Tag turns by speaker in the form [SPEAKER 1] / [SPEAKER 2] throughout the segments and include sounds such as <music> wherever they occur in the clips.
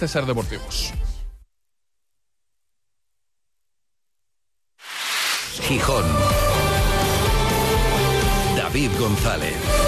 [SPEAKER 1] César Deportivos.
[SPEAKER 2] Gijón. David González.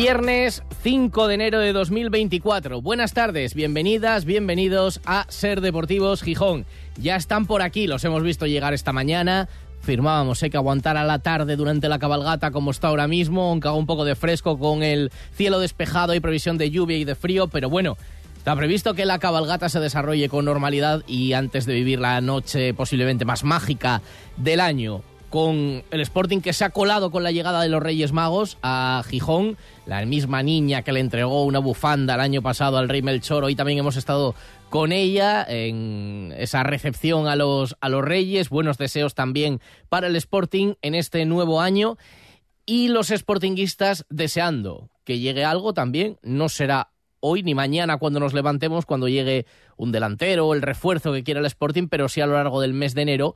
[SPEAKER 3] Viernes 5 de enero de 2024. Buenas tardes, bienvenidas, bienvenidos a Ser Deportivos Gijón. Ya están por aquí, los hemos visto llegar esta mañana. Firmábamos eh, que aguantara la tarde durante la cabalgata como está ahora mismo, aunque haga un poco de fresco con el cielo despejado y previsión de lluvia y de frío, pero bueno, Está previsto que la cabalgata se desarrolle con normalidad y antes de vivir la noche posiblemente más mágica del año, con el Sporting que se ha colado con la llegada de los Reyes Magos a Gijón, la misma niña que le entregó una bufanda el año pasado al Rey Melchor, hoy también hemos estado con ella en esa recepción a los, a los Reyes, buenos deseos también para el Sporting en este nuevo año. Y los Sportinguistas deseando que llegue algo también, no será hoy ni mañana cuando nos levantemos, cuando llegue un delantero el refuerzo que quiera el Sporting, pero sí a lo largo del mes de enero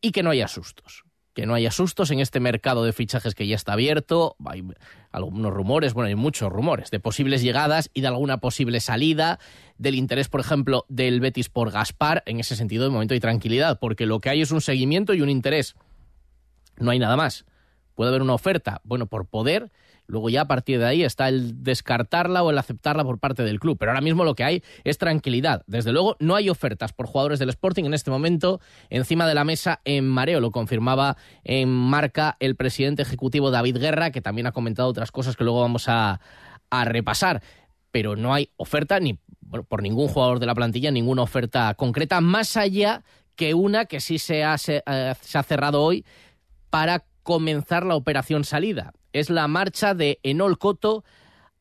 [SPEAKER 3] y que no haya sustos. Que no haya sustos en este mercado de fichajes que ya está abierto. Hay algunos rumores, bueno, hay muchos rumores de posibles llegadas y de alguna posible salida, del interés, por ejemplo, del Betis por Gaspar. En ese sentido, de momento hay tranquilidad, porque lo que hay es un seguimiento y un interés. No hay nada más. Puede haber una oferta, bueno, por poder, Luego ya a partir de ahí está el descartarla o el aceptarla por parte del club. Pero ahora mismo lo que hay es tranquilidad. Desde luego no hay ofertas por jugadores del Sporting en este momento encima de la mesa en mareo. Lo confirmaba en marca el presidente ejecutivo David Guerra, que también ha comentado otras cosas que luego vamos a, repasar. Pero no hay oferta ni por ningún jugador de la plantilla, ninguna oferta concreta, más allá que una que sí se ha, eh, se ha cerrado hoy para comenzar la operación salida. Es la marcha de Enol Coto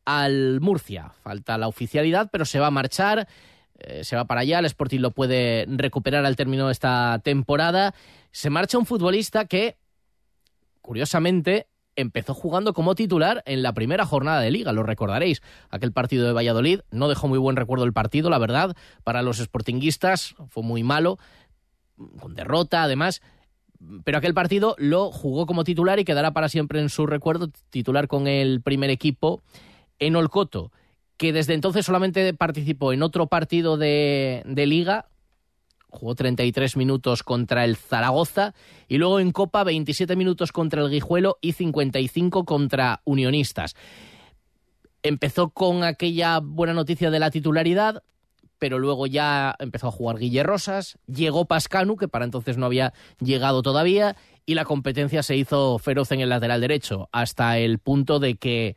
[SPEAKER 3] al Murcia. Falta la oficialidad, pero se va a marchar, eh, se va para allá, el Sporting lo puede recuperar al término de esta temporada. Se marcha un futbolista que, curiosamente, empezó jugando como titular en la primera jornada de liga, lo recordaréis. Aquel partido de Valladolid no dejó muy buen recuerdo el partido, la verdad, para los sportinguistas fue muy malo, con derrota además, pero aquel partido lo jugó como titular y quedará para siempre en su recuerdo, titular con el primer equipo en Olcoto, que desde entonces solamente participó en otro partido de, liga, jugó 33 minutos contra el Zaragoza y luego en Copa 27 minutos contra el Guijuelo y 55 contra Unionistas. Empezó con aquella buena noticia de la titularidad, pero luego ya empezó a jugar Guille Rosas, llegó Pascanu, que para entonces no había llegado todavía, y la competencia se hizo feroz en el lateral derecho, hasta el punto de que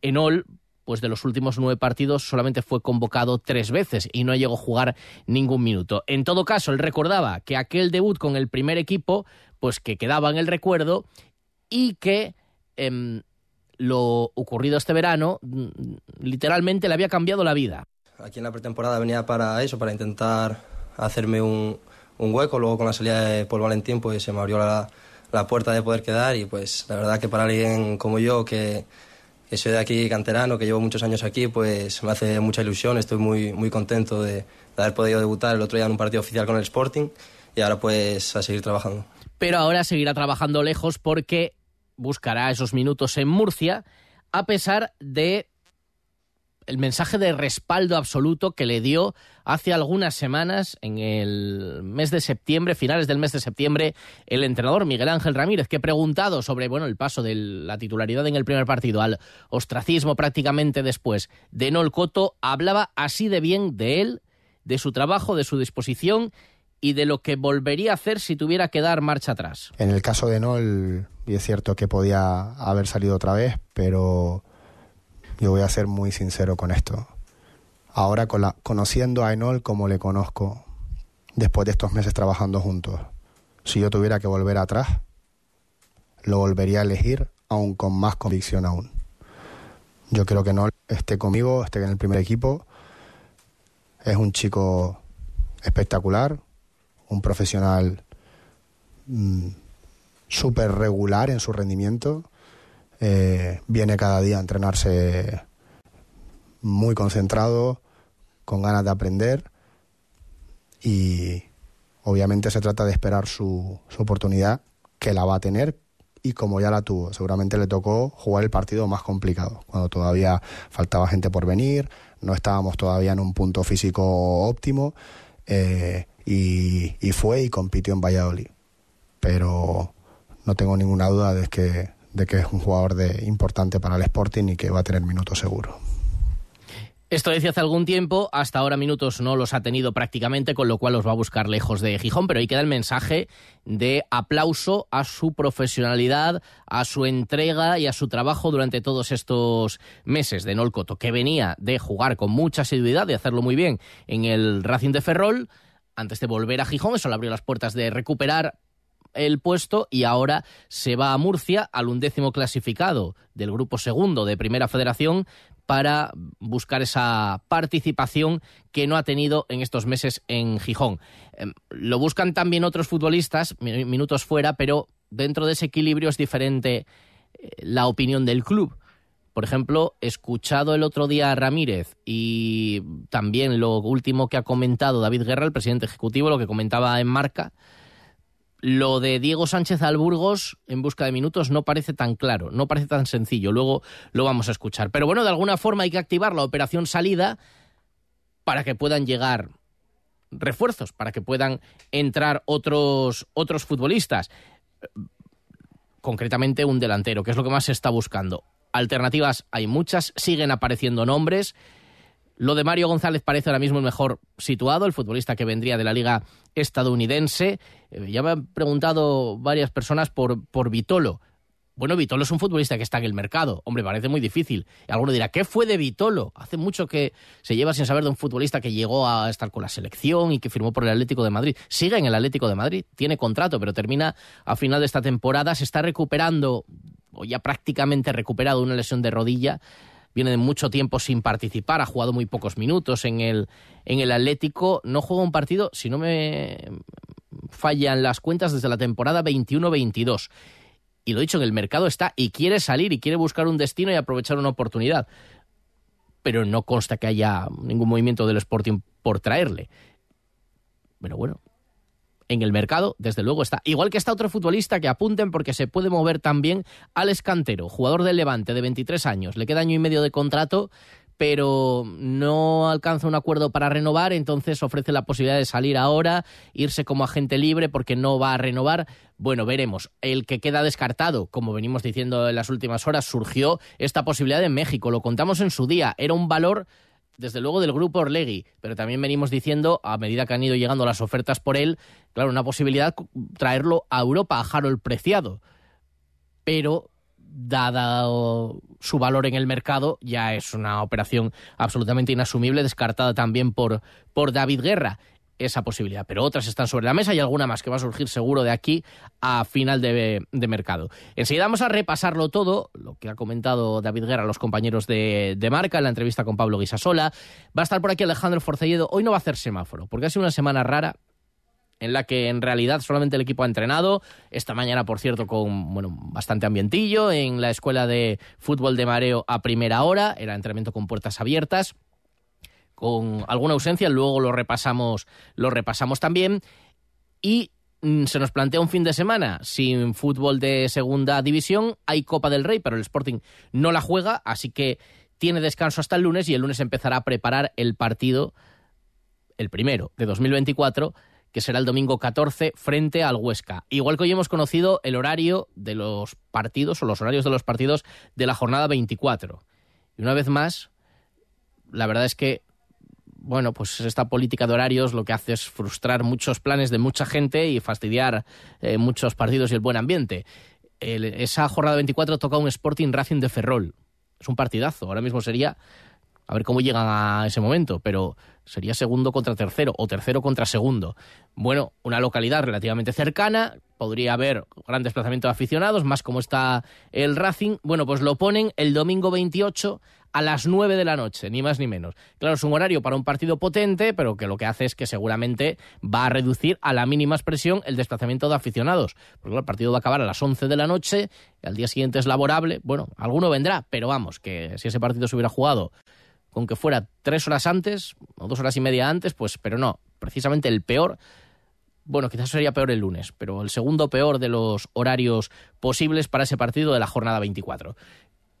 [SPEAKER 3] Enol, pues de los últimos nueve partidos, solamente fue convocado tres veces y no llegó a jugar ningún minuto. En todo caso, él recordaba que aquel debut con el primer equipo, pues que quedaba en el recuerdo y que eh, lo ocurrido este verano literalmente le había cambiado la vida.
[SPEAKER 4] Aquí en la pretemporada venía para eso, para intentar hacerme un, un hueco. Luego con la salida de Paul Valentín pues se me abrió la, la, puerta de poder quedar y pues la verdad que para alguien como yo que, que, soy de aquí canterano, que llevo muchos años aquí, pues me hace mucha ilusión. Estoy muy, muy contento de, de haber podido debutar el otro día en un partido oficial con el Sporting y ahora pues a seguir trabajando.
[SPEAKER 3] Pero ahora seguirá trabajando lejos porque buscará esos minutos en Murcia a pesar de el mensaje de respaldo absoluto que le dio hace algunas semanas, en el mes de septiembre, finales del mes de septiembre, el entrenador Miguel Ángel Ramírez, que preguntado sobre bueno, el paso de la titularidad en el primer partido al ostracismo prácticamente después de Nol Coto, hablaba así de bien de él, de su trabajo, de su disposición y de lo que volvería a hacer si tuviera que dar marcha atrás.
[SPEAKER 5] En el caso de Nol, y es cierto que podía haber salido otra vez, pero yo voy a ser muy sincero con esto. Ahora conociendo a Enol como le conozco, después de estos meses trabajando juntos, si yo tuviera que volver atrás, lo volvería a elegir aún con más convicción aún. Yo creo que Enol esté conmigo, esté en el primer equipo. Es un chico espectacular, un profesional mmm, súper regular en su rendimiento eh, viene cada día a entrenarse muy concentrado, con ganas de aprender y obviamente se trata de esperar su, su oportunidad, que la va a tener y como ya la tuvo, seguramente le tocó jugar el partido más complicado, cuando todavía faltaba gente por venir, no estábamos todavía en un punto físico óptimo eh, y, y, fue y compitió en Valladolid. Pero no tengo ninguna duda de que, de que es un jugador de, importante para el Sporting y que va a tener minutos seguro.
[SPEAKER 3] Esto decía hace algún tiempo, hasta ahora minutos no los ha tenido prácticamente, con lo cual los va a buscar lejos de Gijón, pero ahí queda el mensaje de aplauso a su profesionalidad, a su entrega y a su trabajo durante todos estos meses de Nolcoto, que venía de jugar con mucha asiduidad, de hacerlo muy bien en el Racing de Ferrol, antes de volver a Gijón, eso le abrió las puertas de recuperar el puesto y ahora se va a Murcia al undécimo clasificado del grupo segundo de Primera Federación para buscar esa participación que no ha tenido en estos meses en Gijón. Em, lo buscan también otros futbolistas, minutos fuera, pero dentro de ese equilibrio es diferente eh, la opinión del club. Por ejemplo, escuchado el otro día a Ramírez y también lo último que ha comentado David Guerra, el presidente ejecutivo, lo que comentaba en Marca, lo de Diego Sánchez Alburgos en busca de minutos no parece tan claro, no parece tan sencillo. Luego lo vamos a escuchar. Pero bueno, de alguna forma hay que activar la operación salida para que puedan llegar refuerzos, para que puedan entrar otros, otros futbolistas. Concretamente un delantero, que es lo que más se está buscando. Alternativas hay muchas, siguen apareciendo nombres. Lo de Mario González parece ahora mismo el mejor situado, el futbolista que vendría de la liga estadounidense. Eh, ya me han preguntado varias personas por, por Vitolo. Bueno, Vitolo es un futbolista que está en el mercado. Hombre, parece muy difícil. Y alguno dirá, ¿qué fue de Vitolo? Hace mucho que se lleva sin saber de un futbolista que llegó a estar con la selección y que firmó por el Atlético de Madrid. Sigue en el Atlético de Madrid, tiene contrato, pero termina a final de esta temporada. Se está recuperando, o ya prácticamente recuperado, una lesión de rodilla viene mucho tiempo sin participar, ha jugado muy pocos minutos en el, en el Atlético, no juega un partido, si no me fallan las cuentas, desde la temporada 21-22. Y lo dicho, en el mercado está y quiere salir y quiere buscar un destino y aprovechar una oportunidad. Pero no consta que haya ningún movimiento del Sporting por traerle. Pero bueno, en el mercado, desde luego está. Igual que está otro futbolista que apunten porque se puede mover también al escantero, jugador del Levante de 23 años. Le queda año y medio de contrato, pero no alcanza un acuerdo para renovar, entonces ofrece la posibilidad de salir ahora, irse como agente libre porque no va a renovar. Bueno, veremos. El que queda descartado, como venimos diciendo en las últimas horas, surgió esta posibilidad en México. Lo contamos en su día. Era un valor desde luego del grupo Orlegui, pero también venimos diciendo, a medida que han ido llegando las ofertas por él, claro, una posibilidad traerlo a Europa, a Harold Preciado. Pero, dado su valor en el mercado, ya es una operación absolutamente inasumible, descartada también por, por David Guerra esa posibilidad, pero otras están sobre la mesa y alguna más que va a surgir seguro de aquí a final de, mercado. Enseguida vamos a repasarlo todo, lo que ha comentado David Guerra, los compañeros de, Marca en la entrevista con Pablo Guisasola. Va a estar por aquí Alejandro Forcelledo. Hoy no va a hacer semáforo, porque ha sido una semana rara en la que en realidad solamente el equipo ha entrenado. Esta mañana, por cierto, con bueno, bastante ambientillo en la escuela de fútbol de mareo a primera hora. Era entrenamiento con puertas abiertas con alguna ausencia, luego lo repasamos, lo repasamos también. Y mm, se nos plantea un fin de semana sin fútbol de segunda división. Hay Copa del Rey, pero el Sporting no la juega, así que tiene descanso hasta el lunes y el lunes empezará a preparar el partido, el primero de 2024, que será el domingo 14 frente al Huesca. Igual que hoy hemos conocido el horario de los partidos o los horarios de los partidos de la jornada 24. Y una vez más, la verdad es que bueno, pues esta política de horarios lo que hace es frustrar muchos planes de mucha gente y fastidiar eh, muchos partidos y el buen ambiente. esa jornada 24 toca un Sporting Racing de Ferrol. Es un partidazo. Ahora mismo sería, a ver cómo llegan a ese momento, pero sería segundo contra tercero o tercero contra segundo. Bueno, una localidad relativamente cercana, podría haber gran desplazamiento de aficionados, más como está el Racing. Bueno, pues lo ponen el domingo 28 a las 9 de la noche, ni más ni menos. Claro, es un horario para un partido potente, pero que lo que hace es que seguramente va a reducir a la mínima expresión el desplazamiento de aficionados. Porque el partido va a acabar a las 11 de la noche, al día siguiente es laborable. Bueno, alguno vendrá, pero vamos, que si ese partido se hubiera jugado con que fuera tres horas antes o dos horas y media antes, pues, pero no, precisamente el peor. Bueno, quizás sería peor el lunes, pero el segundo peor de los horarios posibles para ese partido de la jornada 24.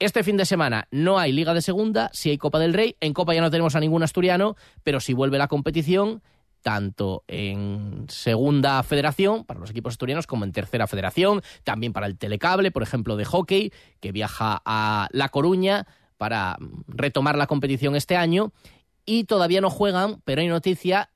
[SPEAKER 3] Este fin de semana no hay Liga de Segunda, sí hay Copa del Rey. En Copa ya no tenemos a ningún asturiano, pero si vuelve la competición tanto en segunda federación para los equipos asturianos como en tercera federación, también para el telecable, por ejemplo, de hockey, que viaja a La Coruña para retomar la competición este año. Y todavía no juegan, pero hay noticia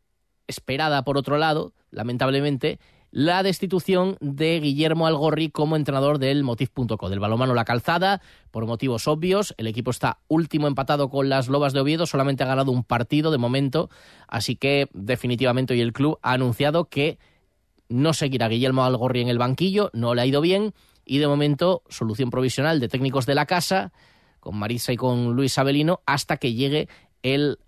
[SPEAKER 3] esperada por otro lado, lamentablemente, la destitución de Guillermo Algorri como entrenador del Motiv.co, del balomano La Calzada, por motivos obvios. El equipo está último empatado con las Lobas de Oviedo, solamente ha ganado un partido de momento, así que definitivamente hoy el club ha anunciado que no seguirá Guillermo Algorri en el banquillo, no le ha ido bien, y de momento solución provisional de técnicos de la casa, con Marisa y con Luis Abelino, hasta que llegue el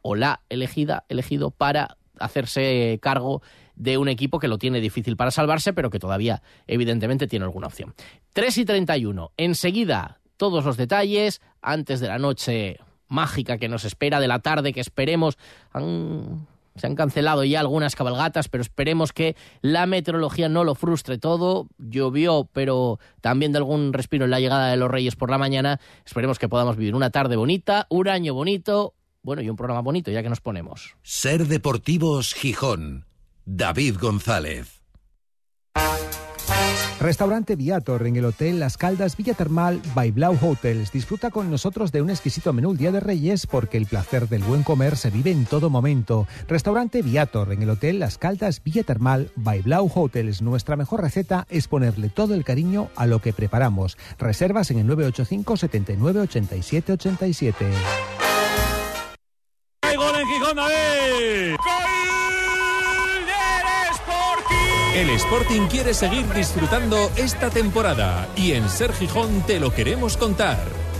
[SPEAKER 3] o la elegida, elegido para hacerse cargo de un equipo que lo tiene difícil para salvarse, pero que todavía, evidentemente, tiene alguna opción. 3 y 31. Enseguida, todos los detalles, antes de la noche mágica que nos espera, de la tarde que esperemos. se han cancelado ya algunas cabalgatas, pero esperemos que la meteorología no lo frustre todo. Llovió, pero también de algún respiro en la llegada de los Reyes por la mañana. Esperemos que podamos vivir una tarde bonita, un año bonito, bueno, y un programa bonito, ya que nos ponemos.
[SPEAKER 2] Ser Deportivos Gijón. David González.
[SPEAKER 1] Restaurante Viator en el Hotel Las Caldas Villa Termal by Blau Hotels. Disfruta con nosotros de un exquisito menú el Día de Reyes porque el placer del buen comer se vive en todo momento. Restaurante Viator en el Hotel Las Caldas Villa Termal by Blau Hotels. Nuestra mejor receta es ponerle todo el cariño a lo que preparamos. Reservas en el 985 79 87 87.
[SPEAKER 6] ¡Hay gol en Gijón, David!
[SPEAKER 7] El Sporting quiere seguir disfrutando esta temporada y en Ser Gijón te lo queremos contar.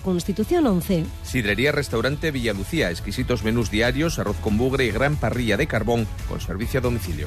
[SPEAKER 8] Constitución 11.
[SPEAKER 9] Sidrería Restaurante Villalucía, exquisitos menús diarios, arroz con bugre y gran parrilla de carbón con servicio a domicilio.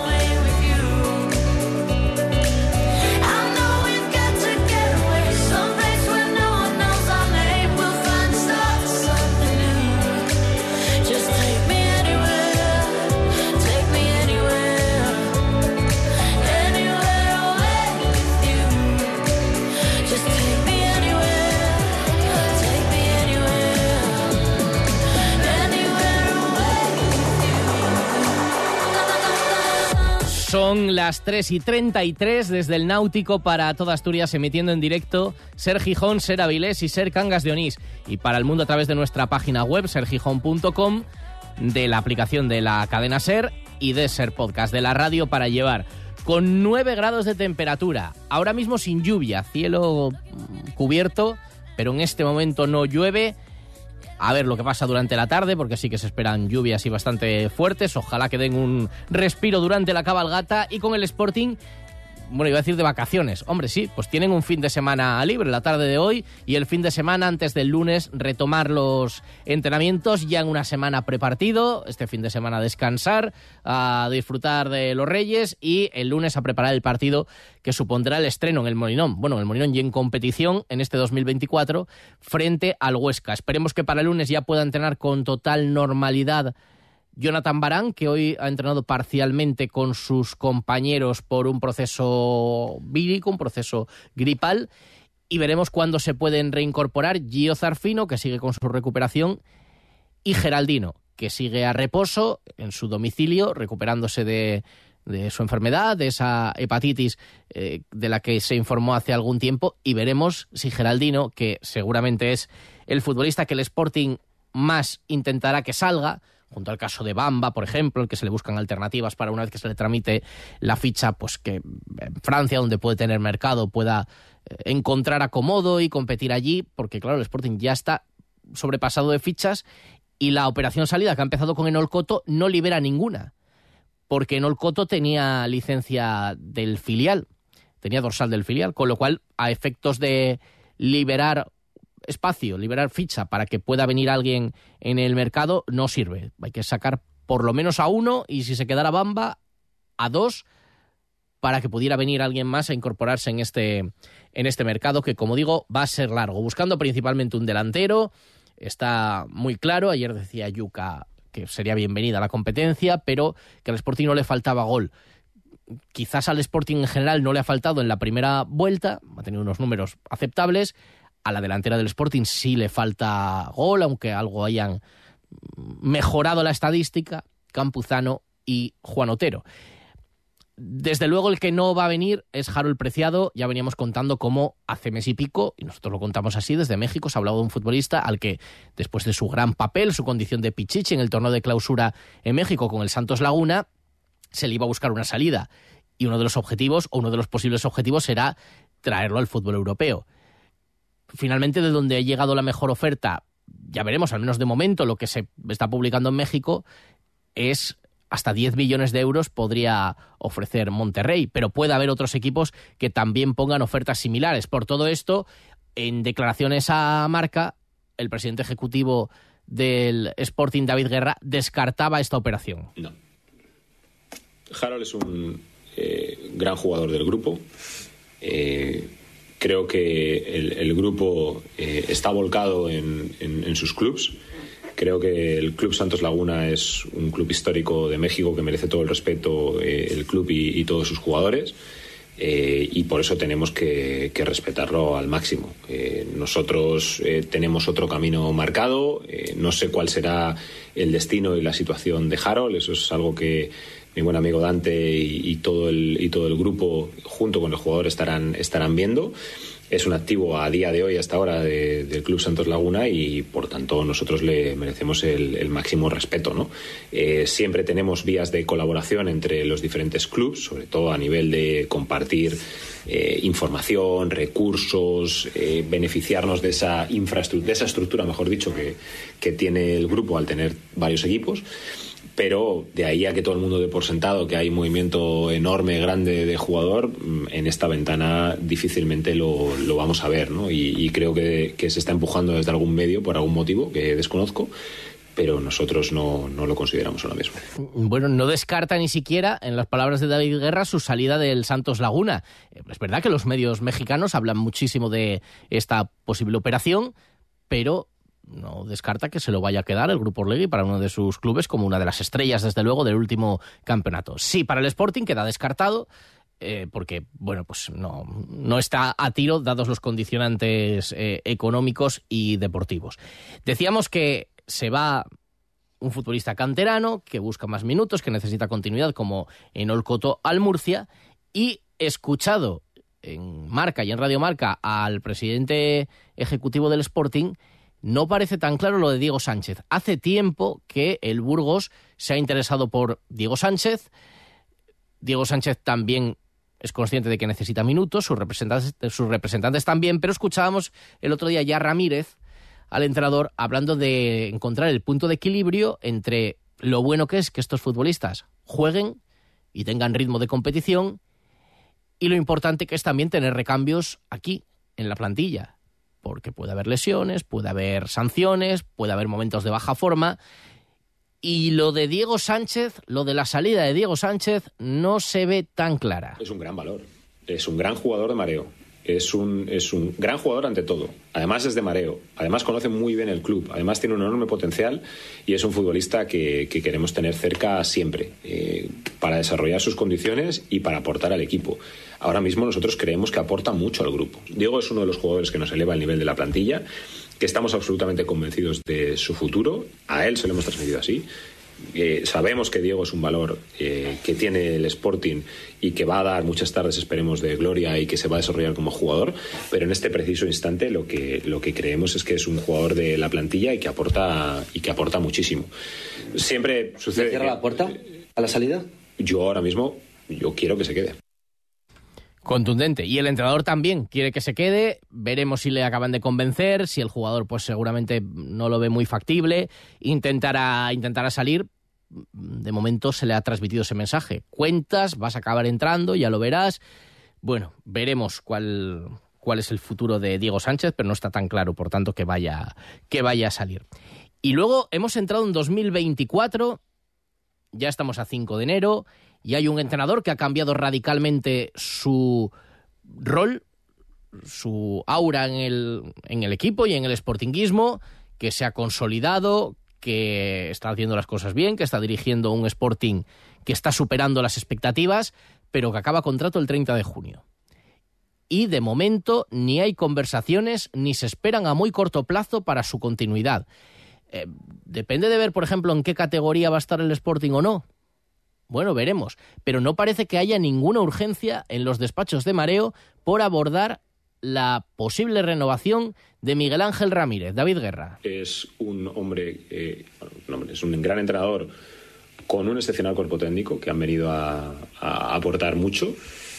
[SPEAKER 3] Son las 3 y 33 desde el Náutico para toda Asturias, emitiendo en directo Ser Gijón, Ser Avilés y Ser Cangas de Onís. Y para el mundo a través de nuestra página web, sergijón.com, de la aplicación de la cadena Ser y de Ser Podcast, de la radio para llevar. Con 9 grados de temperatura, ahora mismo sin lluvia, cielo cubierto, pero en este momento no llueve a ver lo que pasa durante la tarde, porque sí que se esperan lluvias y bastante fuertes. Ojalá que den un respiro durante la cabalgata y con el Sporting bueno, iba a decir de vacaciones. Hombre, sí, pues tienen un fin de semana libre, la tarde de hoy, y el fin de semana antes del lunes retomar los entrenamientos ya en una semana prepartido, este fin de semana descansar, a disfrutar de los Reyes y el lunes a preparar el partido que supondrá el estreno en el Molinón. Bueno, en el Molinón y en competición en este 2024 frente al Huesca. Esperemos que para el lunes ya pueda entrenar con total normalidad Jonathan Barán, que hoy ha entrenado parcialmente con sus compañeros por un proceso vírico, un proceso gripal, y veremos cuándo se pueden reincorporar Gio Zarfino, que sigue con su recuperación, y Geraldino, que sigue a reposo en su domicilio, recuperándose de, su enfermedad, de esa hepatitis eh, de la que se informó hace algún tiempo, y veremos si Geraldino, que seguramente es el futbolista que el Sporting más intentará que salga, junto al caso de Bamba, por ejemplo, el que se le buscan alternativas para una vez que se le tramite la ficha, pues que en Francia, donde puede tener mercado, pueda eh, encontrar acomodo y competir allí, porque claro, el Sporting ya está sobrepasado de fichas y la operación salida que ha empezado con Enol Coto no libera ninguna, porque Enol Coto tenía licencia del filial, tenía dorsal del filial, con lo cual a efectos de liberar espacio, liberar ficha para que pueda venir alguien en el mercado no sirve. Hay que sacar por lo menos a uno y si se quedara Bamba, a dos para que pudiera venir alguien más a incorporarse en este, en este mercado que, como digo, va a ser largo. Buscando principalmente un delantero, está muy claro. Ayer decía Yuka que sería bienvenida a la competencia, pero que al Sporting no le faltaba gol. Quizás al Sporting en general no le ha faltado en la primera vuelta, ha tenido unos números aceptables, a la delantera del Sporting sí le falta gol, aunque algo hayan mejorado la estadística, Campuzano y Juan Otero. Desde luego el que no va a venir es Harold Preciado, ya veníamos contando cómo hace mes y pico, y nosotros lo contamos así, desde México se ha hablado de un futbolista al que después de su gran papel, su condición de pichichi en el torneo de clausura en México con el Santos Laguna, se le iba a buscar una salida. Y uno de los objetivos, o uno de los posibles objetivos, será traerlo al fútbol europeo finalmente de donde ha llegado la mejor oferta, ya veremos, al menos de momento, lo que se está publicando en México es hasta 10 millones de euros podría ofrecer Monterrey, pero puede haber otros equipos que también pongan ofertas similares. Por todo esto, en declaraciones a marca, el presidente ejecutivo del Sporting, David Guerra, descartaba esta operación.
[SPEAKER 10] No. Harold es un eh, gran jugador del grupo. Eh, Creo que el, grupo eh, está volcado en, sus clubs. Creo que el Club Santos Laguna es un club histórico de México que merece todo el respeto, eh, el club y, todos sus jugadores. Eh, y por eso tenemos que, respetarlo al máximo. nosotros tenemos otro camino marcado, no sé cuál será el destino y la situación de Harold, eso es algo que mi buen amigo Dante y, todo, el, y todo el grupo, junto con los jugadores, estarán, estarán viendo. Es un activo a día de hoy, hasta ahora, del Club Santos Laguna y, por tanto, nosotros le merecemos el, máximo respeto. ¿no? Eh, siempre tenemos vías de colaboración entre los diferentes clubes, sobre todo a nivel de compartir eh, información, recursos, eh, beneficiarnos de esa infraestructura, de esa estructura, mejor dicho, que, que tiene el grupo al tener varios equipos pero de ahí a que todo el mundo dé por sentado que hay movimiento enorme, grande de jugador, mm, en esta ventana difícilmente lo, vamos a ver, ¿no? Y, creo que, se está empujando desde algún medio por algún motivo que desconozco pero nosotros no, no, lo consideramos ahora mismo.
[SPEAKER 3] Bueno, no descarta ni siquiera, en las palabras de David Guerra, su salida del Santos Laguna. Es verdad que los medios mexicanos hablan muchísimo de esta posible operación, pero no descarta que se lo vaya a quedar el Grupo Orlegui para uno de sus clubes como una de las estrellas, desde luego, del último campeonato. Sí, para el Sporting queda descartado. Eh, porque, bueno, pues no, no está a tiro dados los condicionantes eh, económicos y deportivos. Decíamos que se va un futbolista canterano que busca más minutos, que necesita continuidad, como en Olcoto al Murcia, y escuchado en Marca y en Radio Marca al presidente ejecutivo del Sporting, no parece tan claro lo de Diego Sánchez. Hace tiempo que el Burgos se ha interesado por Diego Sánchez. Diego Sánchez también es consciente de que necesita minutos, sus representantes, también, pero escuchábamos el otro día ya Ramírez al entrenador hablando de encontrar el punto de equilibrio entre lo bueno que es que estos futbolistas jueguen y tengan ritmo de competición y lo importante que es también tener recambios aquí, en la plantilla porque puede haber lesiones, puede haber sanciones, puede haber momentos de baja forma. Y lo de Diego Sánchez, lo de la salida de Diego Sánchez, no se ve tan clara.
[SPEAKER 10] Es un gran valor. Es un gran jugador de mareo. Es un, es un gran jugador ante todo. Además es de mareo. Además conoce muy bien el club. Además tiene un enorme potencial y es un futbolista que, queremos tener cerca siempre eh, para desarrollar sus condiciones y para aportar al equipo. Ahora mismo nosotros creemos que aporta mucho al grupo. Diego es uno de los jugadores que nos eleva el nivel de la plantilla, que estamos absolutamente convencidos de su futuro. A él se lo hemos transmitido así eh, sabemos que Diego es un valor eh, que tiene el Sporting y que va a dar muchas tardes, esperemos, de gloria y que se va a desarrollar como jugador, pero en este preciso instante lo que, lo que creemos es que es un jugador de la plantilla y que aporta, y que aporta muchísimo. Siempre sucede...
[SPEAKER 11] ¿Cierra la puerta a la salida?
[SPEAKER 10] Yo ahora mismo, yo quiero que se quede.
[SPEAKER 3] Contundente. Y el entrenador también quiere que se quede. Veremos si le acaban de convencer, si el jugador pues seguramente no lo ve muy factible, intentará, intentará salir. De momento se le ha transmitido ese mensaje. Cuentas, vas a acabar entrando, ya lo verás. Bueno, veremos cuál, cuál es el futuro de Diego Sánchez, pero no está tan claro, por tanto, que vaya, que vaya a salir. Y luego hemos entrado en 2024, ya estamos a 5 de enero, y hay un entrenador que ha cambiado radicalmente su rol, su aura en el, en el equipo y en el sportinguismo, que se ha consolidado, que está haciendo las cosas bien, que está dirigiendo un Sporting que está superando las expectativas, pero que acaba contrato el 30 de junio. Y de momento ni hay conversaciones ni se esperan a muy corto plazo para su continuidad. Eh, depende de ver, por ejemplo, en qué categoría va a estar el Sporting o no. Bueno, veremos. Pero no parece que haya ninguna urgencia en los despachos de mareo por abordar la posible renovación de Miguel Ángel Ramírez. David Guerra.
[SPEAKER 10] Es un hombre, eh, es un gran entrenador con un excepcional cuerpo técnico que han venido a aportar mucho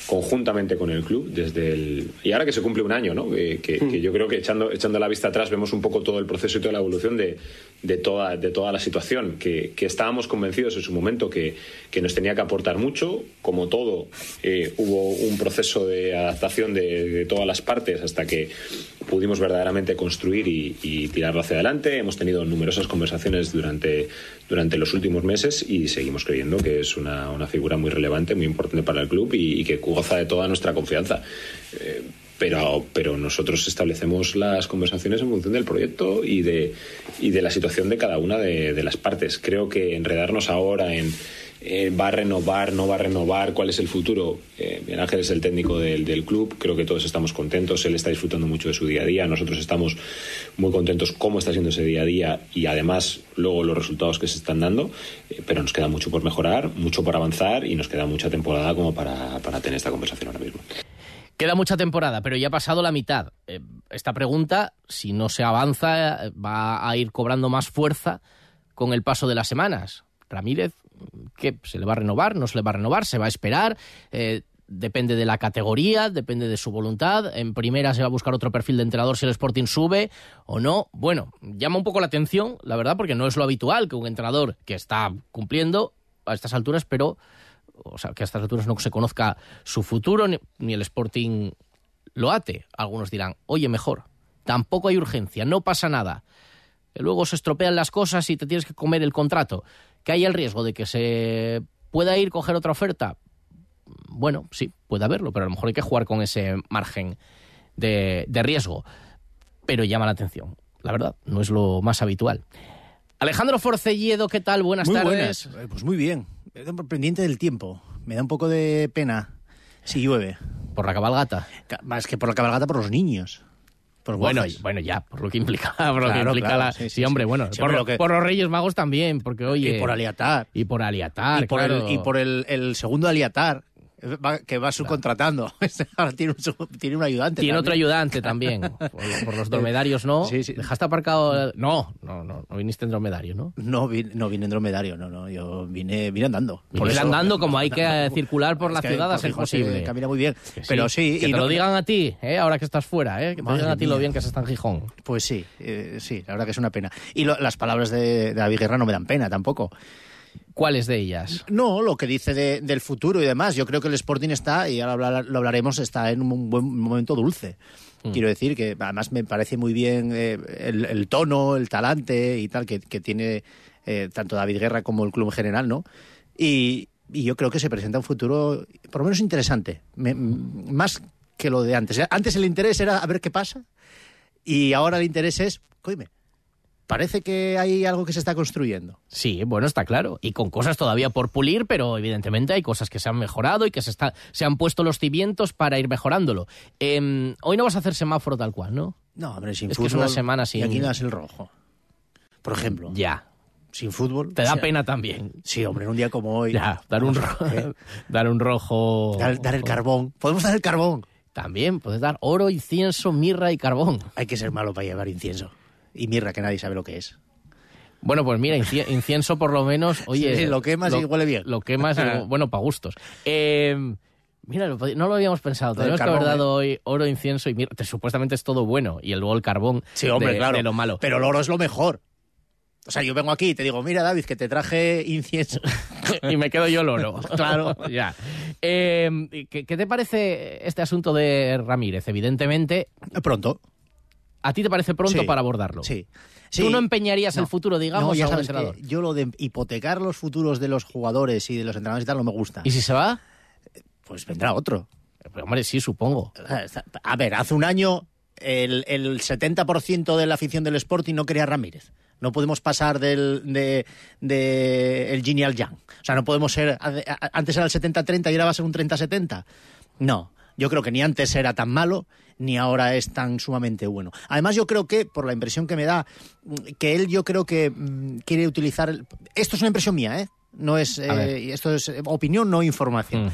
[SPEAKER 10] conjuntamente con el club desde el y ahora que se cumple un año no que, hmm. yo creo que echando echando la vista atrás vemos un poco todo el proceso y toda la evolución de, de toda de toda la situación que, que estábamos convencidos en su momento que, que, nos tenía que aportar mucho como todo eh, hubo un proceso de adaptación de, todas las partes hasta que pudimos verdaderamente construir y, y tirarlo hacia adelante hemos tenido numerosas conversaciones durante durante los últimos meses y seguimos creyendo que es una, una figura muy relevante muy importante para el club y, y que goza de toda nuestra confianza. Eh, pero, pero nosotros establecemos las conversaciones en función del proyecto y de, y de la situación de cada una de, las partes. Creo que enredarnos ahora en eh, va a renovar, no va a renovar, cuál es el futuro. Eh, Ángel es el técnico del, club, creo que todos estamos contentos, él está disfrutando mucho de su día a día, nosotros estamos muy contentos cómo está siendo ese día a día y además luego los resultados que se están dando, eh, pero nos queda mucho por mejorar, mucho por avanzar y nos queda mucha temporada como para tener esta conversación ahora mismo.
[SPEAKER 3] Queda mucha temporada, pero ya ha pasado la mitad. Eh, esta pregunta, si no se avanza, va a ir cobrando más fuerza con el paso de las semanas. Ramírez, ¿qué? ¿Se le va a renovar? ¿No se le va a renovar? ¿Se va a esperar? Eh, depende de la categoría, depende de su voluntad. En primera se va a buscar otro perfil de entrenador si el Sporting sube o no. Bueno, llama un poco la atención, la verdad, porque no es lo habitual que un entrenador que está cumpliendo a estas alturas, pero o sea, que a estas alturas no se conozca su futuro, ni, el Sporting lo ate. Algunos dirán, oye, mejor, tampoco hay urgencia, no pasa nada. Que luego se estropean las cosas y te tienes que comer el contrato. Que hay el riesgo de que se pueda ir a coger otra oferta. Bueno, sí, puede haberlo, pero a lo mejor hay que jugar con ese margen de, riesgo. Pero llama la atención. La verdad, no es lo más habitual. Alejandro Forcelledo, ¿qué tal? Buenas tardes.
[SPEAKER 12] Eh, pues muy bien pendiente del tiempo. Me da un poco de pena si llueve.
[SPEAKER 3] ¿Por la cabalgata?
[SPEAKER 12] Más que por la cabalgata, por los niños.
[SPEAKER 3] Por bueno, bueno, ya, por lo que implica, <laughs> por lo que implica la... Sí, hombre, bueno, por, los Reyes Magos también, porque oye...
[SPEAKER 12] Y por Aliatar.
[SPEAKER 3] Y por Aliatar,
[SPEAKER 12] Y por, el, y por el, el segundo Aliatar, que va subcontratando. <laughs> Ahora tiene un, tiene un ayudante.
[SPEAKER 3] Tiene otro ayudante también. <laughs> Por, los dromedarios, ¿no?
[SPEAKER 12] Sí, sí.
[SPEAKER 3] ¿Dejaste aparcado? No, no, no, no viniste en dromedario, ¿no?
[SPEAKER 12] No, no vine en dromedario, no, no. Yo vine, vine andando.
[SPEAKER 3] Por eso, andando, como hay que circular por la ciudad, es imposible.
[SPEAKER 12] Camina muy bien. pero sí.
[SPEAKER 3] Que te lo digan a ti, ¿eh? ahora que estás fuera, ¿eh? que te digan a ti lo bien que se está en Gijón.
[SPEAKER 12] Pues sí, eh, sí, la verdad que es una pena. Y las palabras de, de David Guerra no me dan pena tampoco.
[SPEAKER 3] ¿Cuáles de ellas?
[SPEAKER 12] No, lo que dice del futuro y demás. Yo creo que el Sporting está, y ahora lo hablaremos, está en un buen momento dulce. Mm. Quiero decir que además me parece muy bien eh, el, tono, el talante y tal que, tiene eh, tanto David Guerra como el club en general, ¿no? Y, yo creo que se presenta un futuro, por lo menos interesante. más que lo de antes. Antes el interés era a ver qué pasa y ahora el interés es, coime, parece que hay algo que se está construyendo.
[SPEAKER 3] Sí, bueno, está claro. Y con cosas todavía por pulir, pero evidentemente hay cosas que se han mejorado y que se, está, se han puesto los cimientos para ir mejorándolo. Em, hoy no vas a hacer semáforo tal cual, ¿no?
[SPEAKER 12] No, hombre, sin
[SPEAKER 3] es
[SPEAKER 12] fútbol.
[SPEAKER 3] Que es una semana sin.
[SPEAKER 12] Y aquí no das el rojo. Por ejemplo.
[SPEAKER 3] Ya.
[SPEAKER 12] Sin fútbol.
[SPEAKER 3] Te da pena también.
[SPEAKER 12] Sí, hombre, en un día como hoy.
[SPEAKER 3] Ya, dar un, rojo, <laughs> dar un rojo.
[SPEAKER 12] Dar, dar el carbón. Podemos dar el carbón.
[SPEAKER 3] También, puedes dar oro, incienso, mirra y carbón.
[SPEAKER 12] Hay que ser malo para llevar incienso. Y mirra, que nadie sabe lo que es.
[SPEAKER 3] Bueno, pues mira, incienso por lo menos, <laughs> oye...
[SPEAKER 12] Sí, lo quemas
[SPEAKER 3] lo,
[SPEAKER 12] y huele bien.
[SPEAKER 3] Lo quemas, <laughs> bueno, para gustos. Eh, mira, no lo habíamos pensado. Tenemos que haber dado hoy oro, incienso y mirra. Supuestamente es todo bueno. Y luego el carbón
[SPEAKER 12] sí, hombre,
[SPEAKER 3] de,
[SPEAKER 12] claro.
[SPEAKER 3] de lo malo.
[SPEAKER 12] Pero el oro es lo mejor. O sea, yo vengo aquí y te digo, mira, David, que te traje incienso. <laughs>
[SPEAKER 3] y me quedo yo el oro.
[SPEAKER 12] claro.
[SPEAKER 3] ya. Eh, ¿qué, ¿qué, te parece este asunto de Ramírez? Evidentemente...
[SPEAKER 12] Pronto.
[SPEAKER 3] ¿A ti te parece pronto
[SPEAKER 12] sí,
[SPEAKER 3] para abordarlo?
[SPEAKER 12] Sí. sí.
[SPEAKER 3] ¿Tú no empeñarías
[SPEAKER 12] no,
[SPEAKER 3] el futuro, digamos,
[SPEAKER 12] no, ya
[SPEAKER 3] a un
[SPEAKER 12] sabes
[SPEAKER 3] entrenador?
[SPEAKER 12] Que yo lo de hipotecar los futuros de los jugadores y de los entrenadores y tal no me gusta.
[SPEAKER 3] ¿Y si se va?
[SPEAKER 12] Pues vendrá otro.
[SPEAKER 3] Pero, hombre, sí, supongo.
[SPEAKER 12] A ver, hace un año el, el 70% de la afición del Sporting no quería a Ramírez. No podemos pasar del de, de el Genial Young. O sea, no podemos ser... Antes era el 70-30 y ahora va a ser un 30-70. No. Yo creo que ni antes era tan malo, ni ahora es tan sumamente bueno. Además, yo creo que, por la impresión que me da, que él yo creo que mmm, quiere utilizar... El... Esto es una impresión mía, ¿eh? No es, eh, esto es opinión, no información. Mm.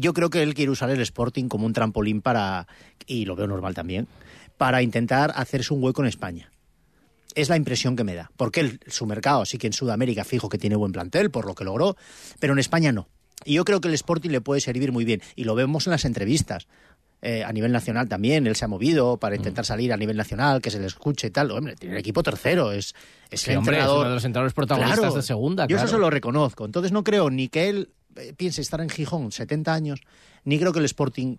[SPEAKER 12] Yo creo que él quiere usar el Sporting como un trampolín para, y lo veo normal también, para intentar hacerse un hueco en España. Es la impresión que me da. Porque él, su mercado sí que en Sudamérica fijo que tiene buen plantel, por lo que logró, pero en España no. Y yo creo que el Sporting le puede servir muy bien. Y lo vemos en las entrevistas. Eh, a nivel nacional también, él se ha movido para intentar salir a nivel nacional, que se le escuche y tal. Hombre, tiene el equipo tercero, es, es
[SPEAKER 3] sí,
[SPEAKER 12] el
[SPEAKER 3] hombre,
[SPEAKER 12] entrenador.
[SPEAKER 3] es uno de los entrenadores protagonistas
[SPEAKER 12] claro,
[SPEAKER 3] de segunda.
[SPEAKER 12] Yo
[SPEAKER 3] claro.
[SPEAKER 12] eso se lo reconozco. Entonces no creo ni que él eh, piense estar en Gijón 70 años, ni creo que el Sporting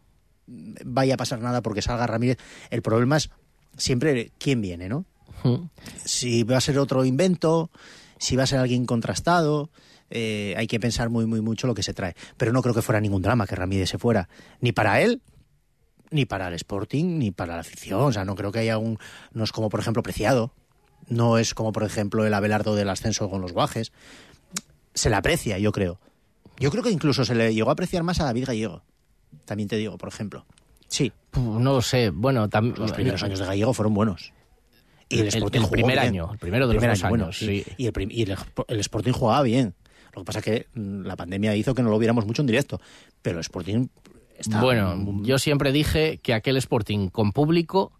[SPEAKER 12] vaya a pasar nada porque salga Ramírez. El problema es siempre quién viene, ¿no? Si va a ser otro invento, si va a ser alguien contrastado. Eh, hay que pensar muy, muy mucho lo que se trae. Pero no creo que fuera ningún drama que Ramírez se fuera. Ni para él, ni para el Sporting, ni para la afición. O sea, no creo que haya un... No es como, por ejemplo, Preciado. No es como, por ejemplo, el Abelardo del ascenso con los Guajes. Se le aprecia, yo creo. Yo creo que incluso se le llegó a apreciar más a David Gallego. También te digo, por ejemplo. Sí.
[SPEAKER 3] No lo sé. Bueno, también...
[SPEAKER 12] Los primeros años de Gallego fueron buenos.
[SPEAKER 3] Y el, Sporting
[SPEAKER 12] el,
[SPEAKER 3] el primer
[SPEAKER 12] bien.
[SPEAKER 3] año, el primero de
[SPEAKER 12] primer
[SPEAKER 3] los
[SPEAKER 12] año,
[SPEAKER 3] años,
[SPEAKER 12] bueno,
[SPEAKER 3] sí.
[SPEAKER 12] Y, el, y el, el, Sporting jugaba bien. Lo que pasa es que la pandemia hizo que no lo viéramos mucho en directo. Pero el Sporting está...
[SPEAKER 3] Bueno, yo siempre dije que aquel Sporting con público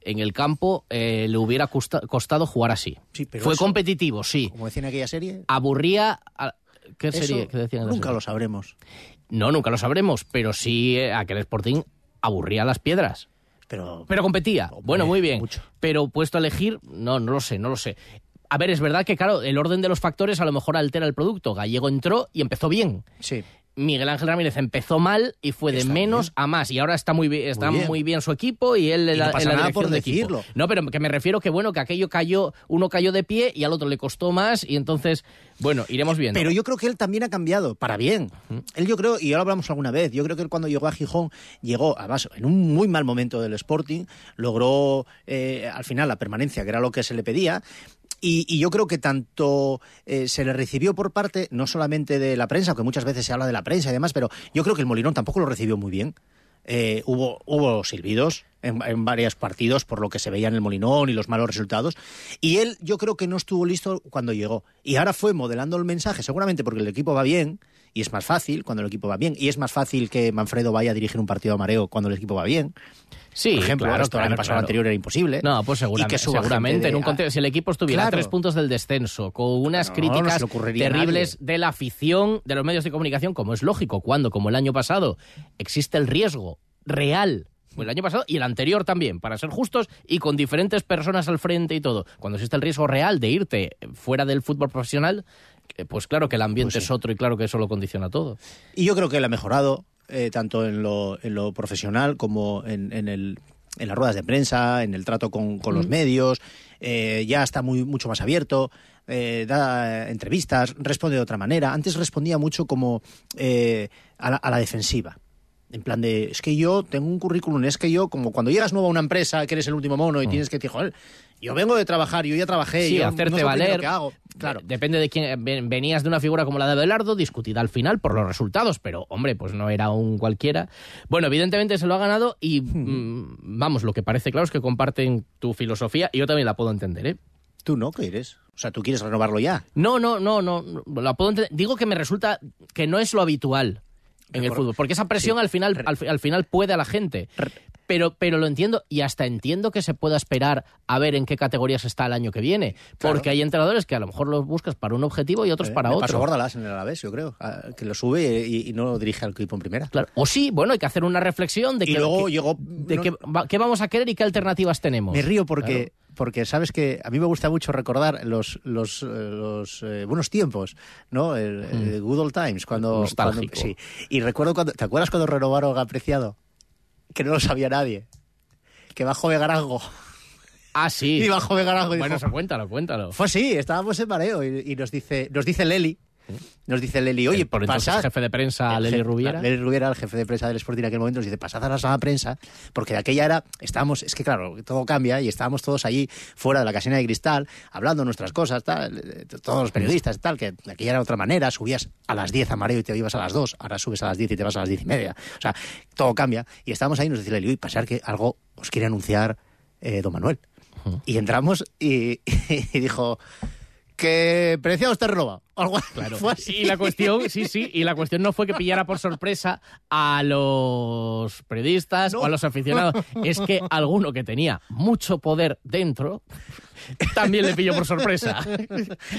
[SPEAKER 3] en el campo eh, le hubiera costa, costado jugar así.
[SPEAKER 12] Sí, pero
[SPEAKER 3] Fue
[SPEAKER 12] eso,
[SPEAKER 3] competitivo, sí.
[SPEAKER 12] Como decía en aquella serie...
[SPEAKER 3] Aburría... A, ¿Qué
[SPEAKER 12] eso
[SPEAKER 3] serie? ¿Qué decían
[SPEAKER 12] nunca
[SPEAKER 3] serie?
[SPEAKER 12] lo sabremos.
[SPEAKER 3] No, nunca lo sabremos, pero sí eh, aquel Sporting aburría las piedras.
[SPEAKER 12] Pero,
[SPEAKER 3] pero competía.
[SPEAKER 12] Hombre,
[SPEAKER 3] bueno, muy bien.
[SPEAKER 12] Mucho.
[SPEAKER 3] Pero puesto a elegir, no, no lo sé, no lo sé. A ver, es verdad que, claro, el orden de los factores a lo mejor altera el producto. Gallego entró y empezó bien.
[SPEAKER 12] Sí.
[SPEAKER 3] Miguel Ángel Ramírez empezó mal y fue de
[SPEAKER 12] está
[SPEAKER 3] menos
[SPEAKER 12] bien.
[SPEAKER 3] a más. Y ahora está muy bien, está
[SPEAKER 12] Muy
[SPEAKER 3] muy
[SPEAKER 12] bien.
[SPEAKER 3] su equipo y él
[SPEAKER 12] Y no
[SPEAKER 3] la,
[SPEAKER 12] pasa
[SPEAKER 3] en la
[SPEAKER 12] nada
[SPEAKER 3] dirección
[SPEAKER 12] por
[SPEAKER 3] de equipo.
[SPEAKER 12] decirlo.
[SPEAKER 3] No, pero que me refiero que, bueno, que aquello cayó, uno cayó de pie y al otro le costó más y entonces, bueno, iremos viendo.
[SPEAKER 12] Pero yo creo que él también ha cambiado, para bien. Él yo creo, y ya lo hablamos alguna vez, yo creo que él cuando llegó a Gijón, llegó, además, en un muy mal momento del Sporting, logró eh, al final la permanencia, que era lo que se le pedía, y, y, yo creo que tanto eh, se le recibió por parte, no solamente de la prensa, aunque muchas veces se habla de la prensa y demás, pero yo creo que el Molinón tampoco lo recibió muy bien. Eh, hubo, hubo silbidos en, en, varios partidos por lo que se veía en el Molinón y los malos resultados. Y él yo creo que no estuvo listo cuando llegó. Y ahora fue modelando el mensaje, seguramente porque el equipo va bien, y es más fácil cuando el equipo va bien, y es más fácil que Manfredo vaya a dirigir un partido a mareo cuando el equipo va bien.
[SPEAKER 3] Sí,
[SPEAKER 12] Por ejemplo,
[SPEAKER 3] claro,
[SPEAKER 12] esto el año pasado
[SPEAKER 3] claro.
[SPEAKER 12] anterior era imposible.
[SPEAKER 3] No, pues seguramente,
[SPEAKER 12] Y que
[SPEAKER 3] seguramente en un contexto, si el equipo estuviera a tres puntos del descenso, con unas
[SPEAKER 12] No,
[SPEAKER 3] críticas terribles de la afición, de los medios de comunicación, como es lógico, cuando, como el año pasado, existe el riesgo real. pues El año pasado y el anterior también, para ser justos y con diferentes personas al frente y todo. Cuando existe el riesgo real de irte fuera del fútbol profesional, pues claro que el ambiente
[SPEAKER 12] Pues sí.
[SPEAKER 3] es otro y claro que eso lo condiciona todo.
[SPEAKER 12] Y yo creo que él ha mejorado, eh, tanto en lo, en lo profesional como en, en el, en las ruedas de prensa, en el trato con, con los medios. eh, ya está muy, mucho más abierto, eh, da entrevistas, responde de otra manera. Antes respondía mucho como eh, a, la, a la defensiva. En plan de, es que yo tengo un currículum, es que yo, como cuando llegas nuevo a una empresa, que eres el último mono y
[SPEAKER 3] Mm.
[SPEAKER 12] tienes que decir, joder, yo vengo de trabajar, yo ya trabajé,
[SPEAKER 3] Sí,
[SPEAKER 12] yo
[SPEAKER 3] hacerte
[SPEAKER 12] no sé lo
[SPEAKER 3] valer.
[SPEAKER 12] que hago. Claro.
[SPEAKER 3] Depende de quién. ven- Venías de una figura como la de Abelardo, discutida al final por los resultados, pero hombre, pues no era un cualquiera. Bueno, evidentemente se lo ha ganado y mm, vamos, lo que parece claro es que comparten tu filosofía y yo también la puedo entender, ¿eh?
[SPEAKER 12] Tú no quieres. O sea, tú quieres renovarlo ya.
[SPEAKER 3] No, no, no, no, no, la puedo entender. Digo que me resulta que no es lo habitual en el fútbol, porque esa presión
[SPEAKER 12] Sí.
[SPEAKER 3] al final al, fi- al final puede a la gente. Pero, pero lo entiendo y hasta entiendo que se pueda esperar a ver en qué categorías está el año que viene. Porque hay entrenadores que a lo mejor los buscas para un objetivo y otros
[SPEAKER 12] Eh,
[SPEAKER 3] para
[SPEAKER 12] me
[SPEAKER 3] otro.
[SPEAKER 12] pasó Bordalás en el Alavés, yo creo, ah, que lo sube y, y no dirige al equipo en primera.
[SPEAKER 3] Claro. O sí, bueno, hay que hacer una reflexión de
[SPEAKER 12] Y
[SPEAKER 3] que,
[SPEAKER 12] luego
[SPEAKER 3] que-
[SPEAKER 12] llegó-
[SPEAKER 3] de
[SPEAKER 12] no-
[SPEAKER 3] qué, va- qué vamos a querer y qué alternativas tenemos.
[SPEAKER 12] Me río porque,
[SPEAKER 3] Claro.
[SPEAKER 12] porque sabes que a mí me gusta mucho recordar los, los, eh, los eh, buenos tiempos, ¿no? El, el Good Old Times, cuando, cuando- Sí. Y recuerdo cuando. ¿Te acuerdas cuando renovaron a Apreciado? Que no lo sabía nadie. Que bajó de Garango.
[SPEAKER 3] Ah, sí. <laughs>
[SPEAKER 12] Y bajó de Garango
[SPEAKER 3] Bueno,
[SPEAKER 12] dijo,
[SPEAKER 3] eso cuéntalo, cuéntalo.
[SPEAKER 12] Fue así, estábamos en mareo y, y nos dice nos dice Leli, nos dice Leli, oye,
[SPEAKER 3] Eh, por
[SPEAKER 12] pasad-
[SPEAKER 3] jefe de prensa,
[SPEAKER 12] el
[SPEAKER 3] Leli Rubiera.
[SPEAKER 12] Leli Rubiera, el jefe de prensa del Sporting en aquel momento, nos dice, pasad a la sala de prensa, porque de aquella era, estábamos, es que claro, todo cambia y estábamos todos allí fuera de la casina de cristal, hablando nuestras cosas, tal, eh, todos los periodistas tal, que de aquella era otra manera, subías a las 10 a mareo y te ibas a las 2, ahora subes a las 10 y te vas a las 10 y media. O sea, todo cambia. Y estábamos ahí nos dice Leli, oye, pasar que algo os quiere anunciar eh, don Manuel. Y entramos y, <laughs> y dijo que Preciado renovado. Algo
[SPEAKER 3] Claro. Y la cuestión, sí, sí, y la cuestión no fue que pillara por sorpresa a los periodistas o a los aficionados, es que alguno que tenía mucho poder dentro también le pilló por sorpresa.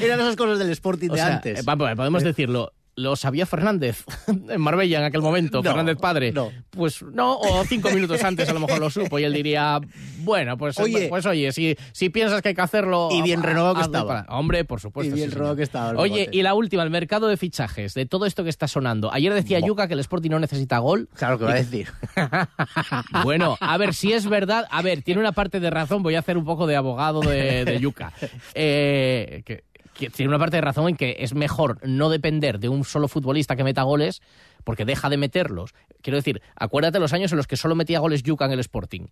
[SPEAKER 12] Eran esas cosas del Sporting
[SPEAKER 3] O
[SPEAKER 12] de
[SPEAKER 3] sea,
[SPEAKER 12] antes.
[SPEAKER 3] eh, vamos, podemos decirlo. Lo sabía Fernández <laughs> en Marbella en aquel momento,
[SPEAKER 12] No,
[SPEAKER 3] Fernández padre.
[SPEAKER 12] no.
[SPEAKER 3] Pues no, o cinco minutos antes a lo mejor lo supo y él diría, bueno, pues
[SPEAKER 12] Oye.
[SPEAKER 3] pues oye, si, si piensas que hay que hacerlo...
[SPEAKER 12] Y bien renovado que estaba.
[SPEAKER 3] para- Hombre, por supuesto.
[SPEAKER 12] Y bien
[SPEAKER 3] sí,
[SPEAKER 12] renovado que estaba
[SPEAKER 3] Oye, y la última, el mercado de fichajes, de todo esto que está sonando. Ayer decía Yuca que el Sporting no necesita gol.
[SPEAKER 12] Claro que va a decir. <laughs>
[SPEAKER 3] Bueno, a ver, si es verdad, a ver, tiene una parte de razón, voy a hacer un poco de abogado de, de Yuca. <laughs> Eh, que tiene una parte de razón en que es mejor no depender de un solo futbolista que meta goles, porque deja de meterlos. Quiero decir, acuérdate los años en los que solo metía goles Yuca en el Sporting.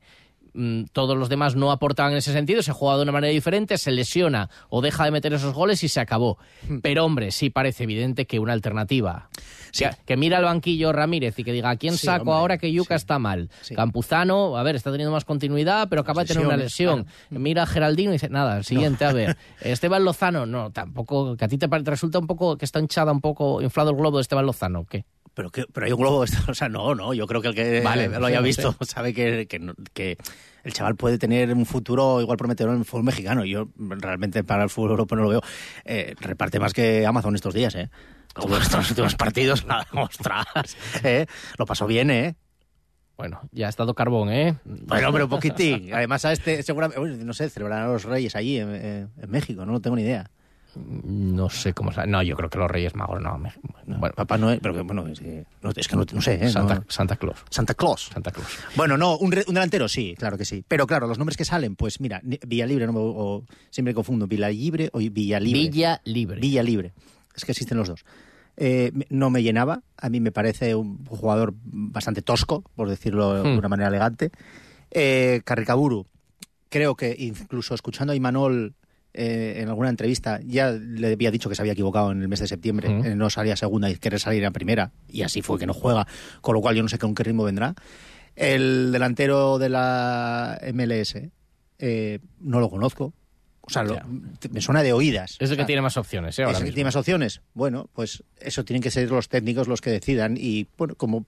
[SPEAKER 3] Mm, Todos los demás no aportaban en ese sentido, se juega de una manera diferente, se lesiona o deja de meter esos goles y se acabó. Pero hombre, sí parece evidente que una alternativa. Que, que mira al banquillo Ramírez y que diga, ¿a quién
[SPEAKER 12] Sí,
[SPEAKER 3] saco
[SPEAKER 12] hombre,
[SPEAKER 3] ahora que Yuca está mal?
[SPEAKER 12] Sí.
[SPEAKER 3] Campuzano, a ver, está teniendo más continuidad, pero acaba de tener una lesión. Mira a Geraldino y dice, nada, el siguiente, a ver. <laughs> Esteban Lozano, no, tampoco, que a ti te resulta un poco, que está hinchada un poco, inflado el globo de Esteban Lozano, ¿qué?
[SPEAKER 12] Pero, que, pero hay un globo, <laughs> o sea, no, no, yo creo que el que
[SPEAKER 3] Vale,
[SPEAKER 12] lo haya visto <laughs> sabe que, que, el chaval puede tener un futuro igual prometedor en el fútbol mexicano. Yo realmente para el fútbol europeo no lo veo. Eh, reparte más que Amazon estos días, ¿eh? <laughs> Como estos últimos partidos, nada, ostras, ¿eh? Lo pasó bien, ¿eh?
[SPEAKER 3] Bueno, ya ha estado carbón, ¿eh?
[SPEAKER 12] Bueno, pero un poquitín. Además, a este, seguramente, no sé, celebrarán a los Reyes allí en México, no, no tengo ni idea.
[SPEAKER 3] No sé cómo... No, yo creo que los Reyes Magos, no. me- bueno,
[SPEAKER 12] Papá Noel, pero que, bueno, es que no, es que no, no sé, ¿eh?
[SPEAKER 3] Santa,
[SPEAKER 12] No-
[SPEAKER 3] Santa Claus.
[SPEAKER 12] Santa Claus.
[SPEAKER 3] Santa Claus.
[SPEAKER 12] Bueno, no, un, un delantero sí, claro que sí. Pero claro, los nombres que salen, pues mira, Villalibre, no me, o, siempre confundo, Villalibre o Villalibre.
[SPEAKER 3] Villa Libre.
[SPEAKER 12] Villa Libre. Es que existen los dos. Eh, no me llenaba, a mí me parece un jugador bastante tosco, por decirlo de
[SPEAKER 3] Hmm.
[SPEAKER 12] una manera elegante. Eh, Carricaburu, creo que incluso escuchando a Imanol eh, en alguna entrevista, ya le había dicho que se había equivocado en el mes de septiembre,
[SPEAKER 3] Hmm.
[SPEAKER 12] eh, no salía segunda y querer salir a primera, y así fue que no juega, con lo cual yo no sé con qué ritmo vendrá. El delantero de la MLS, eh, no lo conozco. O sea, lo- me suena de oídas.
[SPEAKER 3] Es el
[SPEAKER 12] O sea,
[SPEAKER 3] que tiene más opciones, ¿eh? Ahora
[SPEAKER 12] ¿Es el que tiene más opciones? Bueno, pues eso tienen que ser los técnicos los que decidan y, bueno, como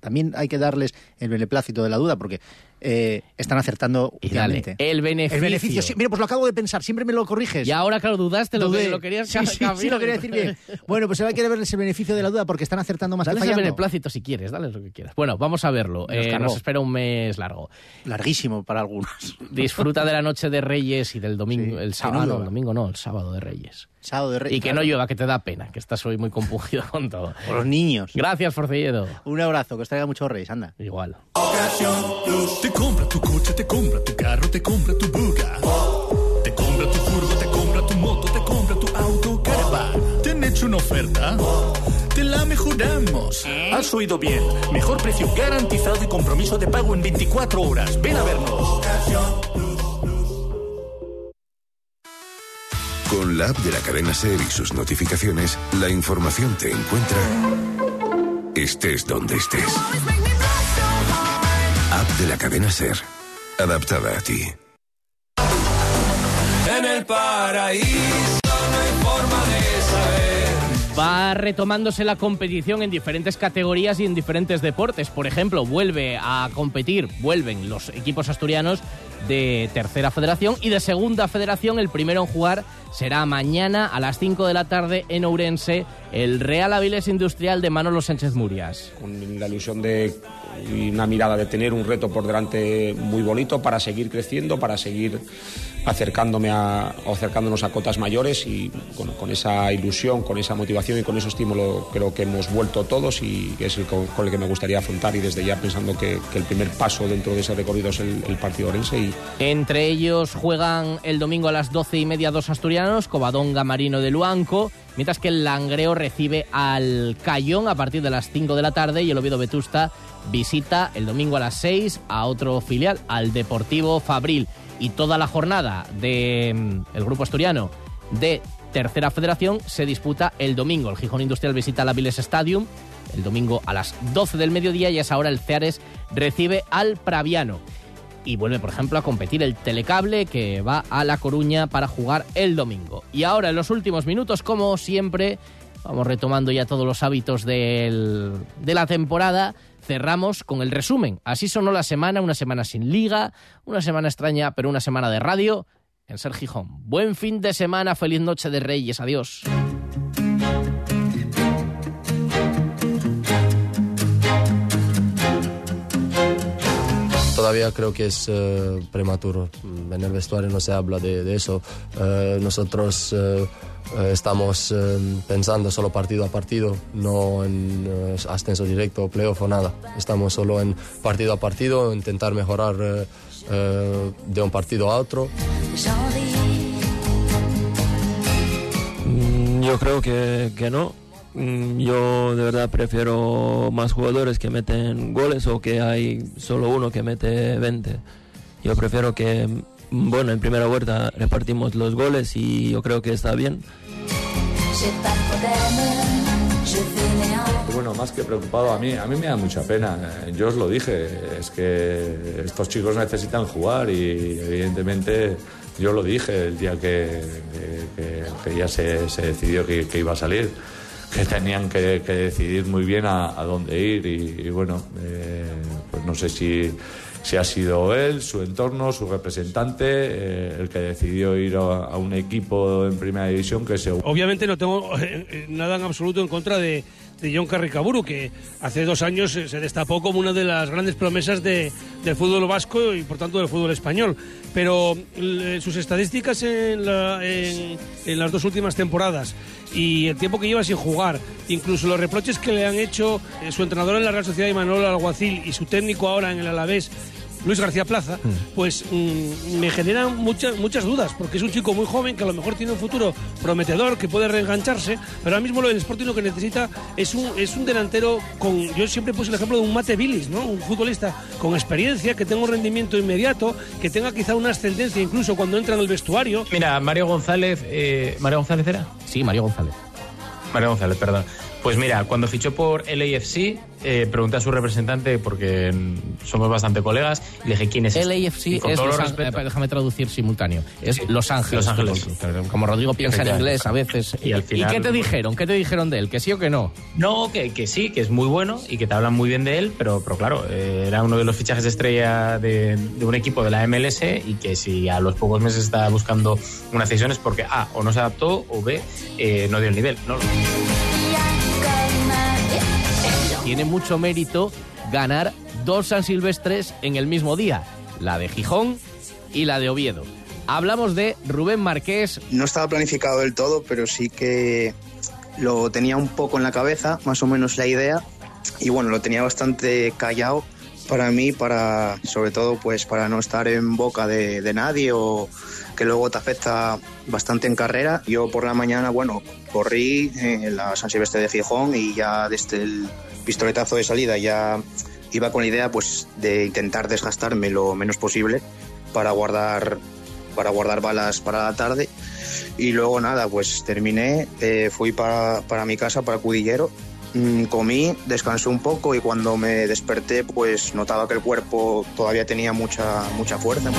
[SPEAKER 12] también hay que darles el beneplácito de la duda porque eh, están acertando
[SPEAKER 3] Y dale, el beneficio.
[SPEAKER 12] El beneficio, sí, mira, pues lo acabo de pensar, siempre me lo corriges.
[SPEAKER 3] Y ahora, claro, dudaste, lo, que, lo querías <laughs>
[SPEAKER 12] Sí, sí, sí, lo quería decir bien. <laughs> Bueno, pues hay que darles el beneficio de la duda porque están acertando más
[SPEAKER 3] Dale
[SPEAKER 12] que
[SPEAKER 3] el beneplácito si quieres, dale lo que quieras. Bueno, vamos a verlo.
[SPEAKER 12] Nos
[SPEAKER 3] Eh, nos espera un mes largo.
[SPEAKER 12] Larguísimo para algunos. <laughs>
[SPEAKER 3] Disfruta de la noche de Reyes y del domingo,
[SPEAKER 12] Sí,
[SPEAKER 3] el sábado,
[SPEAKER 12] no
[SPEAKER 3] el domingo no, el sábado de Reyes.
[SPEAKER 12] Sábado de Rey-
[SPEAKER 3] Y que
[SPEAKER 12] claro,
[SPEAKER 3] no llueva, que te da pena, que estás hoy muy compungido con todo.
[SPEAKER 12] Por los niños.
[SPEAKER 3] Gracias, Forcelledo.
[SPEAKER 12] Un abrazo, que os traiga muchos reyes, anda.
[SPEAKER 3] Igual.
[SPEAKER 6] Te compra tu coche, te compra tu carro, te compra tu buga. Te compra tu furgo, te compra tu moto, te compra tu auto, caravan. ¿Te han hecho una oferta? Te la la mejoramos. Has oído bien. Mejor precio garantizado y compromiso de pago en 24 horas. Ven a vernos.
[SPEAKER 13] Con la app de la cadena Ser y sus notificaciones, la información te encuentra estés donde estés. App de la cadena Ser. Adaptada a ti.
[SPEAKER 14] En el paraíso no hay forma de saber.
[SPEAKER 3] Va retomándose la competición en diferentes categorías y en diferentes deportes. Por ejemplo, vuelve a competir, vuelven los equipos asturianos de tercera federación y de segunda federación. El primero en jugar será mañana a las 5 de la tarde en Ourense, el Real Avilés Industrial de Manolo Sánchez Murias.
[SPEAKER 15] con la ilusión de y una mirada de tener un reto por delante muy bonito para seguir creciendo, para seguir acercándome a, acercándonos a cotas mayores y bueno, con esa ilusión, con esa motivación y con ese estímulo creo que hemos vuelto todos y es el con, con el que me gustaría afrontar y desde ya pensando que, el primer paso dentro de ese recorrido es el, partido orense y
[SPEAKER 3] Entre ellos juegan el domingo a las 12 y media dos asturianos, Covadonga Marino de Luanco, mientras que el Langreo recibe al Cayón a partir de las 5 de la tarde y el Oviedo Vetusta visita el domingo a las 6 a otro filial, al Deportivo Fabril. Y toda la jornada del grupo asturiano de Tercera Federación se disputa el domingo. El Gijón Industrial visita el Aviles Stadium el domingo a las 12 del mediodía y a esa hora el Ceares recibe al Praviano y vuelve, por ejemplo, a competir el Telecable que va a La Coruña para jugar el domingo. Y ahora, en los últimos minutos, como siempre, vamos retomando ya todos los hábitos del- de la temporada. Cerramos con el resumen. Así sonó la semana, una semana sin liga, una semana extraña, pero una semana de radio en Ser Gijón. Buen fin de semana, feliz noche de Reyes, adiós.
[SPEAKER 16] Todavía creo que es eh, prematuro. En el vestuario no se habla de, eso. Eh, nosotros eh, estamos eh, pensando solo partido a partido, no en eh, ascenso directo playoff o nada. Estamos solo en partido a partido, intentar mejorar eh, eh, de un partido a otro.
[SPEAKER 17] Mm, Yo creo que, que no. Mm, Yo de verdad prefiero más jugadores que meten goles o que hay solo uno que mete 20. Yo prefiero que, bueno, en primera vuelta repartimos los goles y yo creo que está bien.
[SPEAKER 18] Bueno, más que preocupado, a mí, a mí me da mucha pena. Yo os lo dije, es que estos chicos necesitan jugar y evidentemente yo lo dije el día que, que- que ya se, se decidió que, que iba a salir, que tenían que decidir muy bien a, a dónde ir y, y bueno, eh, pues no sé si, si ha sido él, su entorno, su representante, eh, el que decidió ir a, a un equipo en primera división que se
[SPEAKER 19] Obviamente no tengo eh, eh, nada en absoluto en contra de, de John Carricaburu, que hace dos años eh, se destapó como una de las grandes promesas de- del fútbol vasco y por tanto del fútbol español. Pero l- sus estadísticas en, la- las dos últimas temporadas y el tiempo que lleva sin jugar, incluso los reproches que le han hecho eh, su entrenador en la Real Sociedad, Manuel Alguacil, y su técnico ahora en el Alavés, Luis García Plaza, pues mm, me generan muchas muchas dudas, porque es un chico muy joven que a lo mejor tiene un futuro prometedor, que puede reengancharse, pero ahora mismo lo del Sporting lo que necesita es un, es un delantero con... Yo siempre puse el ejemplo de un Mate Billis, ¿no? Un futbolista con experiencia, que tenga un rendimiento inmediato, que tenga quizá una ascendencia incluso cuando entra en el vestuario.
[SPEAKER 20] Mira, Mario González, eh, ¿Mario González era?
[SPEAKER 3] Sí, Mario González.
[SPEAKER 20] Mario González, perdón. Pues mira, cuando fichó por LAFC, eh, pregunté a su representante, porque somos bastante colegas, y le dije quién es este?
[SPEAKER 3] LAFC
[SPEAKER 20] Y con
[SPEAKER 3] es Los
[SPEAKER 20] respeto-
[SPEAKER 3] déjame traducir simultáneo. Es Los Ángeles.
[SPEAKER 20] Los Ángeles.
[SPEAKER 3] Como Rodrigo piensa en inglés a veces.
[SPEAKER 20] Y al final-
[SPEAKER 3] qué te dijeron? ¿Qué te dijeron de él? ¿Que sí o que no?
[SPEAKER 20] No, que, que sí, que es muy bueno y que te hablan muy bien de él, pero, pero claro, eh, era uno de los fichajes de estrella de, de un equipo de la MLS y que si a los pocos meses está buscando una cesión es porque A, o no se adaptó o B, eh, no dio el nivel. No,
[SPEAKER 3] Tiene mucho mérito ganar dos San Silvestres en el mismo día. La de Gijón y la de Oviedo. Hablamos de Rubén Marqués.
[SPEAKER 21] No estaba planificado del todo, pero sí que lo tenía un poco en la cabeza, más o menos la idea. Y bueno, lo tenía bastante callado para mí, para sobre todo pues para no estar en boca de, de nadie o que luego te afecta bastante en carrera. Yo por la mañana, bueno, corrí en la San Silvestre de Gijón y ya desde el pistoletazo de salida ya iba con la idea pues de intentar desgastarme lo menos posible para guardar para guardar balas para la tarde. Y luego nada pues terminé eh, fui para, para mi casa para Cudillero mm, comí descansé un poco y cuando me desperté pues notaba que el cuerpo todavía tenía mucha mucha fuerza